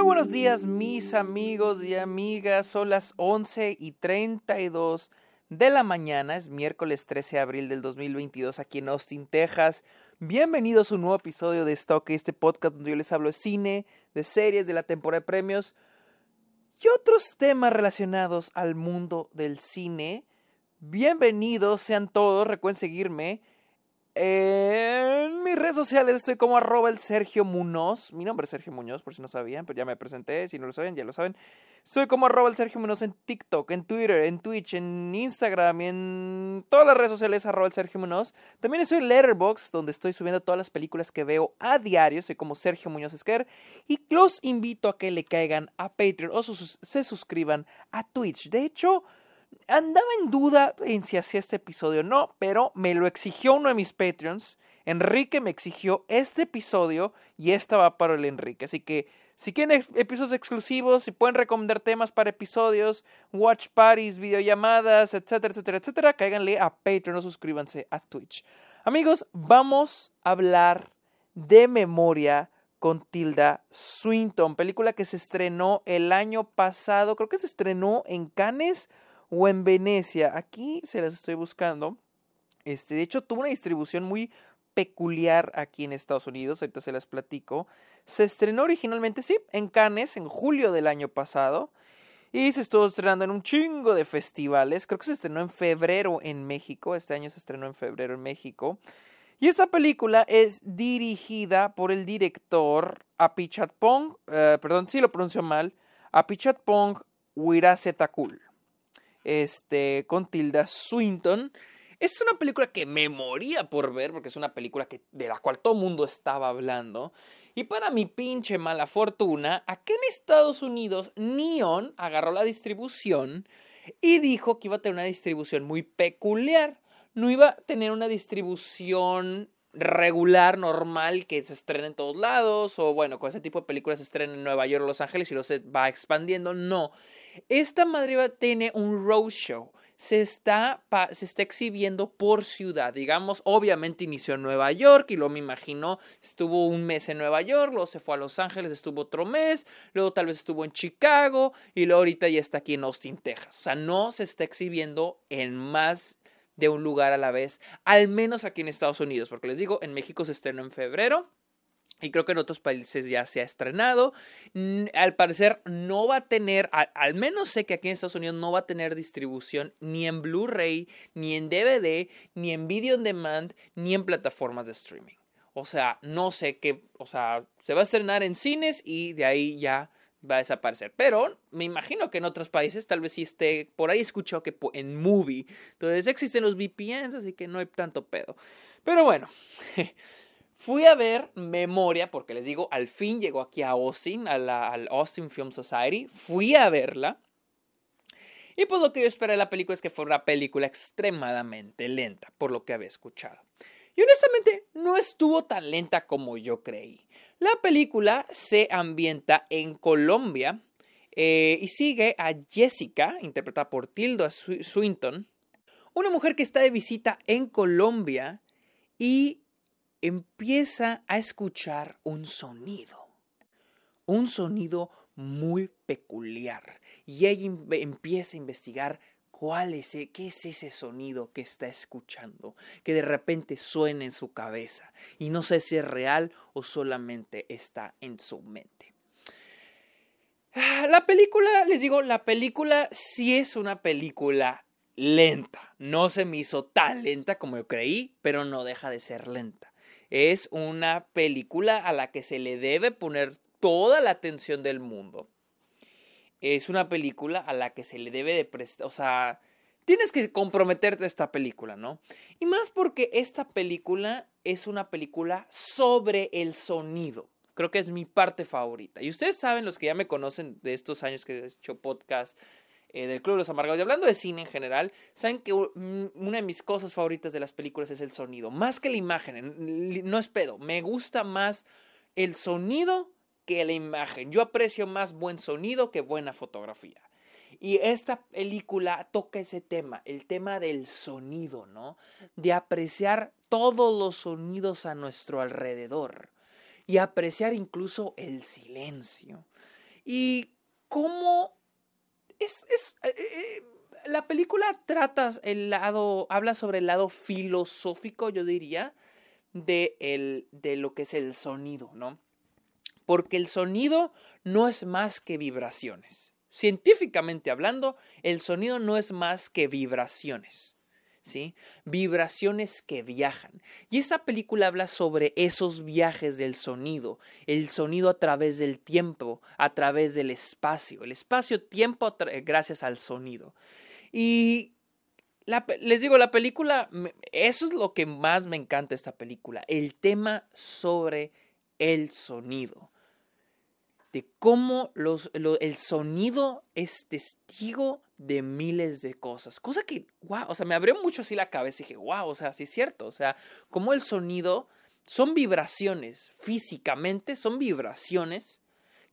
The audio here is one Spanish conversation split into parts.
Muy buenos días mis amigos y amigas, son las 11 y 32 de la mañana, es miércoles 13 de abril del 2022 aquí en Austin, Texas. Bienvenidos a un nuevo episodio de Stock, este podcast donde yo les hablo de cine, de series, de la temporada de premios y otros temas relacionados al mundo del cine. Bienvenidos sean todos, recuerden seguirme en mis redes sociales estoy como arroba el Sergio Munoz. Mi nombre es Sergio Muñoz, por si no sabían, pero ya me presenté. Si no lo saben, ya lo saben. Soy como arroba el Sergio Munoz en TikTok, en Twitter, en Twitch, en Instagram y en todas las redes sociales arroba. También estoy en Letterboxd, donde estoy subiendo todas las películas que veo a diario. Soy como Sergio Muñoz Esquer. Y los invito a que le caigan a Patreon o se suscriban a Twitch. De hecho, andaba en duda en si hacía este episodio o no, pero me lo exigió uno de mis Patreons. Enrique me exigió este episodio y esta va para el Enrique. Así que si quieren episodios exclusivos, si pueden recomendar temas para episodios, watch parties, videollamadas, etcétera, etcétera, etcétera, cáiganle a Patreon o suscríbanse a Twitch. Amigos, vamos a hablar de memoria con Tilda Swinton, película que se estrenó el año pasado, creo que se estrenó en Cannes o en Venecia. Aquí se las estoy buscando. Este, de hecho, tuvo una distribución muy peculiar aquí en Estados Unidos. Ahorita se las platico. Se estrenó originalmente, sí, en Cannes, en julio del año pasado. Y se estuvo estrenando en un chingo de festivales. Creo que se estrenó en febrero en México. Este año se estrenó en febrero en México. Y esta película es dirigida por el director Apichatpong, eh, perdón si lo pronuncio mal, Apichatpong Wirasetakul este, con Tilda Swinton. Es una película que me moría por ver, porque es una película que, de la cual todo mundo estaba hablando. Y para mi pinche mala fortuna, aquí en Estados Unidos, Neon agarró la distribución y dijo que iba a tener una distribución muy peculiar. No iba a tener una distribución regular, normal, que se estrena en todos lados, o bueno, con ese tipo de películas se estrena en Nueva York Los Ángeles y luego se va expandiendo. No. Esta madre tiene un roadshow. Se está, se está exhibiendo por ciudad. Digamos, obviamente inició en Nueva York y luego me imagino estuvo un mes en Nueva York, luego se fue a Los Ángeles, estuvo otro mes, luego tal vez estuvo en Chicago y luego ahorita ya está aquí en Austin, Texas. O sea, no se está exhibiendo en más de un lugar a la vez, al menos aquí en Estados Unidos, porque les digo, en México se estrenó en febrero y creo que en otros países ya se ha estrenado. Al parecer no va a tener, al, menos sé que aquí en Estados Unidos no va a tener distribución ni en Blu-ray, ni en DVD, ni en video on demand, ni en plataformas de streaming. O sea, no sé qué, o sea, se va a estrenar en cines y de ahí ya va a desaparecer. Pero me imagino que en otros países tal vez sí esté, por ahí escuchado que en movie. Entonces existen los VPNs, así que no hay tanto pedo. Pero bueno. Fui a ver Memoria, porque les digo, al fin llegó aquí a Austin, a la, al Austin Film Society. Fui a verla. Y pues lo que yo esperé de la película es que fuera una película extremadamente lenta, por lo que había escuchado. Y honestamente no estuvo tan lenta como yo creí. La película se ambienta en Colombia eh, y sigue a Jessica, interpretada por Tilda Swinton, una mujer que está de visita en Colombia y empieza a escuchar un sonido, un sonido muy peculiar. Y ella empieza a investigar cuál es, e, qué es ese sonido que está escuchando, que de repente suena en su cabeza y no sé si es real o solamente está en su mente. Ah, la película, les digo, la película sí es una película lenta. No se me hizo tan lenta como yo creí, pero no deja de ser lenta es una película a la que se le debe poner toda la atención del mundo. Es una película a la que se le debe de prestar, o sea, tienes que comprometerte a esta película, ¿no? Y más porque esta película es una película sobre el sonido. Creo que es mi parte favorita. Y ustedes saben, los que ya me conocen de estos años que he hecho podcast, eh, del Club de los Amargados. Y hablando de cine en general, saben que una de mis cosas favoritas de las películas es el sonido. Más que la imagen, no es pedo. Me gusta más el sonido que la imagen. Yo aprecio más buen sonido que buena fotografía. Y esta película toca ese tema, el tema del sonido, ¿no? De apreciar todos los sonidos a nuestro alrededor y apreciar incluso el silencio. y cómo es, es eh, eh, la película trata el lado, habla sobre el lado filosófico, yo diría, de, el, de lo que es el sonido, ¿no? Porque el sonido no es más que vibraciones. Científicamente hablando, el sonido no es más que vibraciones. ¿Sí? Vibraciones que viajan. Y esta película habla sobre esos viajes del sonido, el sonido a través del tiempo, a través del espacio, el espacio-tiempo gracias al sonido. Y les digo, la película, eso es lo que más me encanta esta película, el tema sobre el sonido. De cómo los, el sonido es testigo de miles de cosas. Cosa que, wow, o sea, me abrió mucho así la cabeza y dije, wow, o sea, sí es cierto. O sea, cómo el sonido son vibraciones, físicamente son vibraciones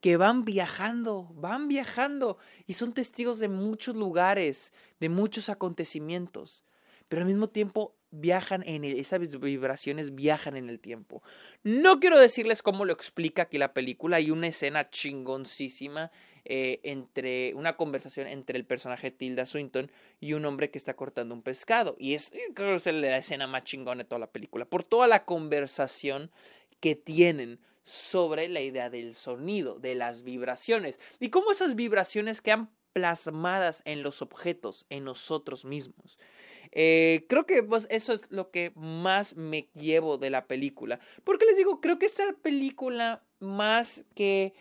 que van viajando, van viajando y son testigos de muchos lugares, de muchos acontecimientos, pero al mismo tiempo viajan en el, esas vibraciones viajan en el tiempo. No quiero decirles cómo lo explica aquí la película, hay una escena chingoncísima eh, entre una conversación entre el personaje Tilda Swinton y un hombre que está cortando un pescado y es creo que es la escena más chingona de toda la película por toda la conversación que tienen sobre la idea del sonido, de las vibraciones y cómo esas vibraciones quedan plasmadas en los objetos, en nosotros mismos. Eh, creo que pues, eso es lo que más me llevo de la película. Porque les digo, creo que esta película más que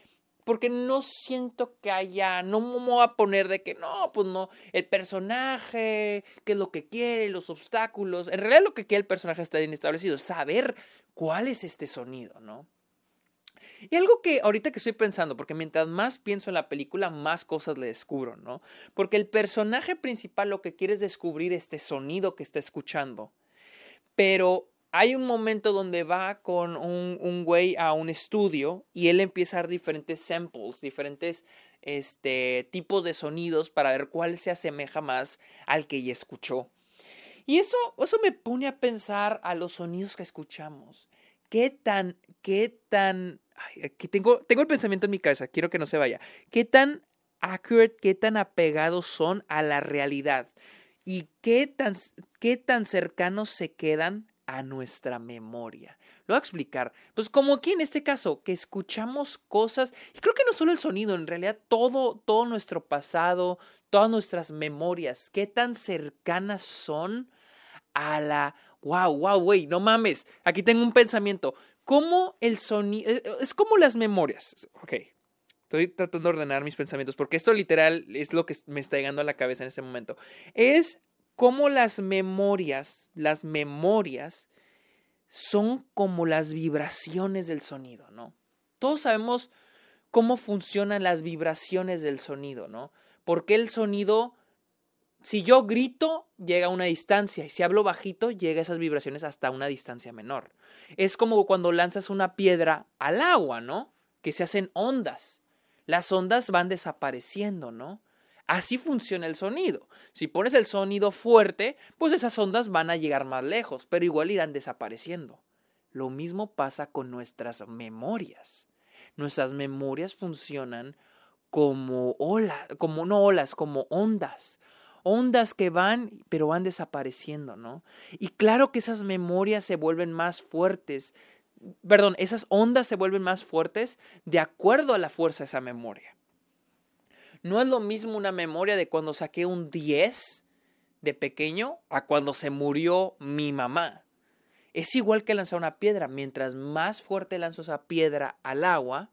porque no siento que haya, no me voy a poner de que no, pues no, el personaje, qué es lo que quiere, los obstáculos, en realidad lo que quiere el personaje está bien establecido, saber cuál es este sonido, ¿no? Y algo que ahorita que estoy pensando, porque mientras más pienso en la película, más cosas le descubro, ¿no? Porque el personaje principal lo que quiere es descubrir este sonido que está escuchando. Pero hay un momento donde va con un, un güey a un estudio y él empieza a dar diferentes samples, diferentes este, tipos de sonidos para ver cuál se asemeja más al que ya escuchó. Y eso, eso me pone a pensar a los sonidos que escuchamos. ¿Qué tan, qué tan aquí tengo, tengo el pensamiento en mi cabeza, quiero que no se vaya. ¿Qué tan accurate, qué tan apegados son a la realidad? ¿Y qué tan, qué tan cercanos se quedan a nuestra memoria? Lo voy a explicar. Pues como aquí en este caso, que escuchamos cosas, y creo que no solo el sonido, en realidad todo, todo nuestro pasado, todas nuestras memorias, qué tan cercanas son a la... Wow, wow, güey, no mames. Aquí tengo un pensamiento cómo el sonido, eh, es como las memorias. Ok, estoy tratando de ordenar mis pensamientos porque esto literal es lo que me está llegando a la cabeza en este momento. Es como las memorias, las memorias son como las vibraciones del sonido, ¿no? Todos sabemos cómo funcionan las vibraciones del sonido, ¿no? Porque el sonido si yo grito, llega a una distancia, y si hablo bajito, llega esas vibraciones hasta una distancia menor. Es como cuando lanzas una piedra al agua, ¿no? Que se hacen ondas. Las ondas van desapareciendo, ¿no? Así funciona el sonido. Si pones el sonido fuerte, pues esas ondas van a llegar más lejos, pero igual irán desapareciendo. Lo mismo pasa con nuestras memorias. Nuestras memorias funcionan como olas, como no olas, como ondas ondas que van, pero van desapareciendo, ¿no? Y claro que esas memorias se vuelven más fuertes, perdón, esas ondas se vuelven más fuertes de acuerdo a la fuerza de esa memoria. No es lo mismo una memoria de cuando saqué un 10 de pequeño a cuando se murió mi mamá. Es igual que lanzar una piedra. Mientras más fuerte lanzo esa piedra al agua,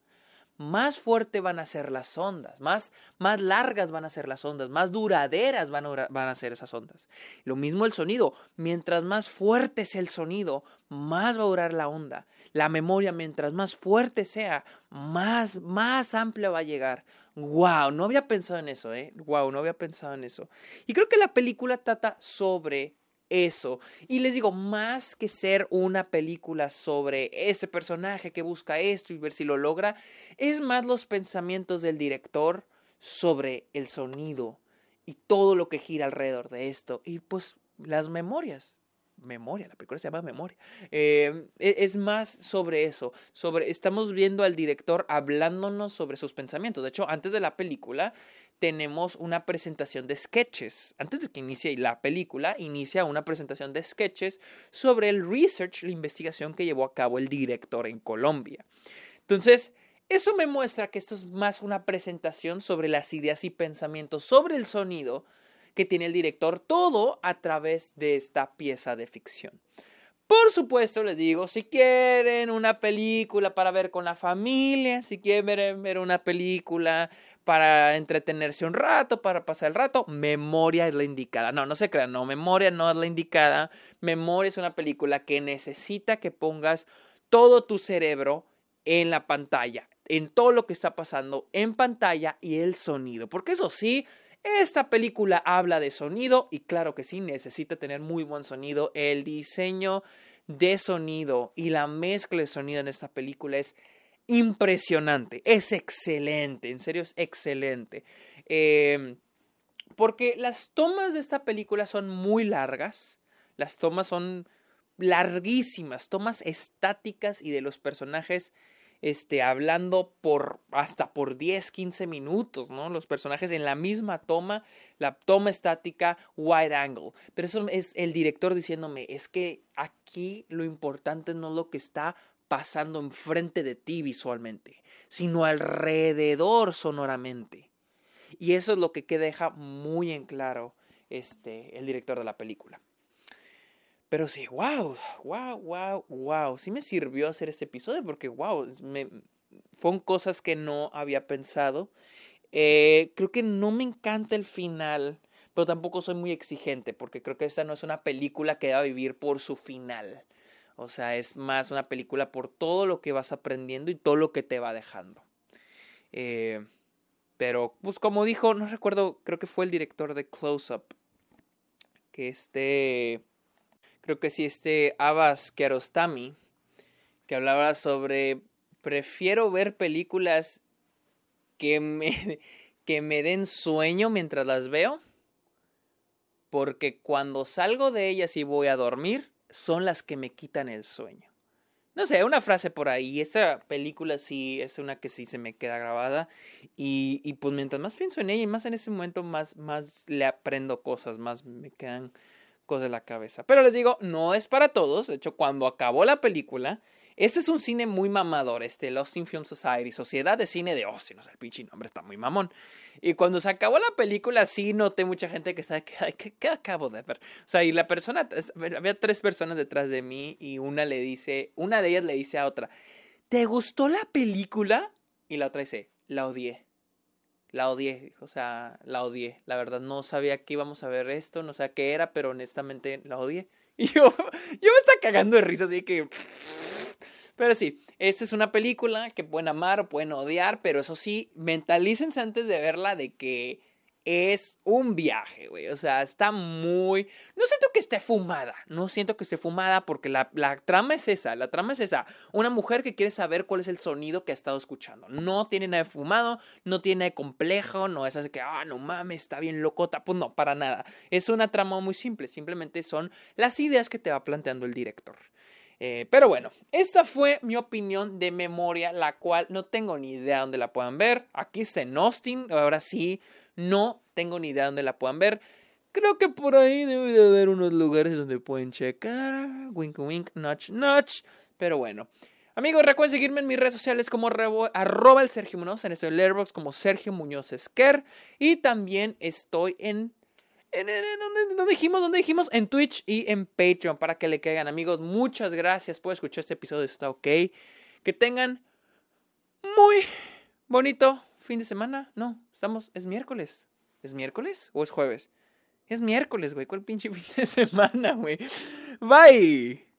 más fuerte van a ser las ondas, más, más largas van a ser las ondas, más duraderas van a, van a ser esas ondas. Lo mismo el sonido, mientras más fuerte sea el sonido, más va a durar la onda. La memoria, mientras más fuerte sea, más, más amplia va a llegar. Wow, no había pensado en eso, eh. Wow, no había pensado en eso. Y creo que la película trata sobre eso. Y les digo, más que ser una película sobre ese personaje que busca esto y ver si lo logra, es más los pensamientos del director sobre el sonido y todo lo que gira alrededor de esto. Y pues las memorias. Memoria, la película se llama Memoria. Eh, e, es más sobre eso, sobre estamos viendo al director hablándonos sobre sus pensamientos. De hecho, antes de la película tenemos una presentación de sketches. Antes de que inicie la película, inicia una presentación de sketches sobre el research, la investigación que llevó a cabo el director en Colombia. Entonces, eso me muestra que esto es más una presentación sobre las ideas y pensamientos sobre el sonido que tiene el director, todo a través de esta pieza de ficción. Por supuesto, les digo, si quieren una película para ver con la familia, si quieren ver una película para entretenerse un rato, para pasar el rato, Memoria es la indicada. No, no se crean, no, Memoria no es la indicada. Memoria es una película que necesita que pongas todo tu cerebro en la pantalla, en todo lo que está pasando en pantalla y el sonido. Porque eso sí, esta película habla de sonido y claro que sí, necesita tener muy buen sonido. El diseño de sonido y la mezcla de sonido en esta película es impresionante, es excelente, en serio es excelente. Em, porque las tomas de esta película son muy largas, las tomas son larguísimas, tomas estáticas y de los personajes este, hablando por hasta por 10, 15 minutos, ¿no? Los personajes en la misma toma, la toma estática, wide angle. Pero eso es el director diciéndome, es que aquí lo importante no es lo que está pasando enfrente de ti visualmente, sino alrededor sonoramente. Y eso es lo que deja muy en claro este, el director de la película. Pero sí, wow, wow, wow, wow. Sí me sirvió hacer este episodio porque, wow, me, fueron cosas que no había pensado. Eh, creo que no me encanta el final, pero tampoco soy muy exigente porque creo que esta no es una película que va a vivir por su final. O sea, es más una película por todo lo que vas aprendiendo y todo lo que te va dejando. Eh, pero, pues como dijo, no recuerdo, creo que fue el director de Close Up. Que este creo que sí, este Abbas Kiarostami, que hablaba sobre prefiero ver películas que me, que me den sueño mientras las veo, porque cuando salgo de ellas y voy a dormir, son las que me quitan el sueño. No sé, una frase por ahí. Esta película sí es una que sí se me queda grabada. Y, y pues mientras más pienso en ella y más en ese momento, más, más le aprendo cosas, más me quedan de la cabeza. Pero les digo, no es para todos. De hecho, cuando acabó la película, este es un cine muy mamador, este Lost Film Society, Sociedad de Cine de Austin, o sea, el pinche nombre está muy mamón. Y cuando se acabó la película, sí noté mucha gente que estaba, ¿qué, qué, acabo de ver? O sea, y la persona, había tres personas detrás de mí y una le dice, una de ellas le dice a otra, ¿te gustó la película? Y la otra dice, la odié la odié, o sea, la odié. La verdad no sabía que íbamos a ver esto, no sé qué era, pero honestamente la odié. Y yo, yo me estaba cagando de risa, así que... Pero sí, esta es una película que pueden amar o pueden odiar, pero eso sí, mentalícense antes de verla de que es un viaje, güey. O sea, está muy... No siento que esté fumada, no siento que esté fumada porque la, la, trama es esa, la trama es esa. Una mujer que quiere saber cuál es el sonido que ha estado escuchando. No tiene nada de fumado, no tiene nada de complejo, no es así que, ah, no mames, está bien locota. Pues no, para nada. Es una trama muy simple, simplemente son las ideas que te va planteando el director. Eh, pero bueno, esta fue mi opinión de memoria, la cual no tengo ni idea dónde la puedan ver. Aquí está en Austin, ahora sí, no tengo ni idea dónde la puedan ver. Creo que por ahí debe de haber unos lugares donde pueden checar. Wink, wink, notch, notch. Pero bueno. Amigos, recuerden seguirme en mis redes sociales como arroba el Sergio Muñoz. En esto el Airbox como Sergio Muñoz Esquer. Y también estoy en ¿dónde, dijimos? ¿Dónde dijimos? En Twitch y en Patreon para que le caigan. Amigos, muchas gracias por escuchar este episodio. Está ok. Que tengan muy bonito fin de semana. No, estamos. Es miércoles. ¿Es miércoles o es jueves? Es miércoles, güey. ¿Cuál pinche fin de semana, güey? Bye.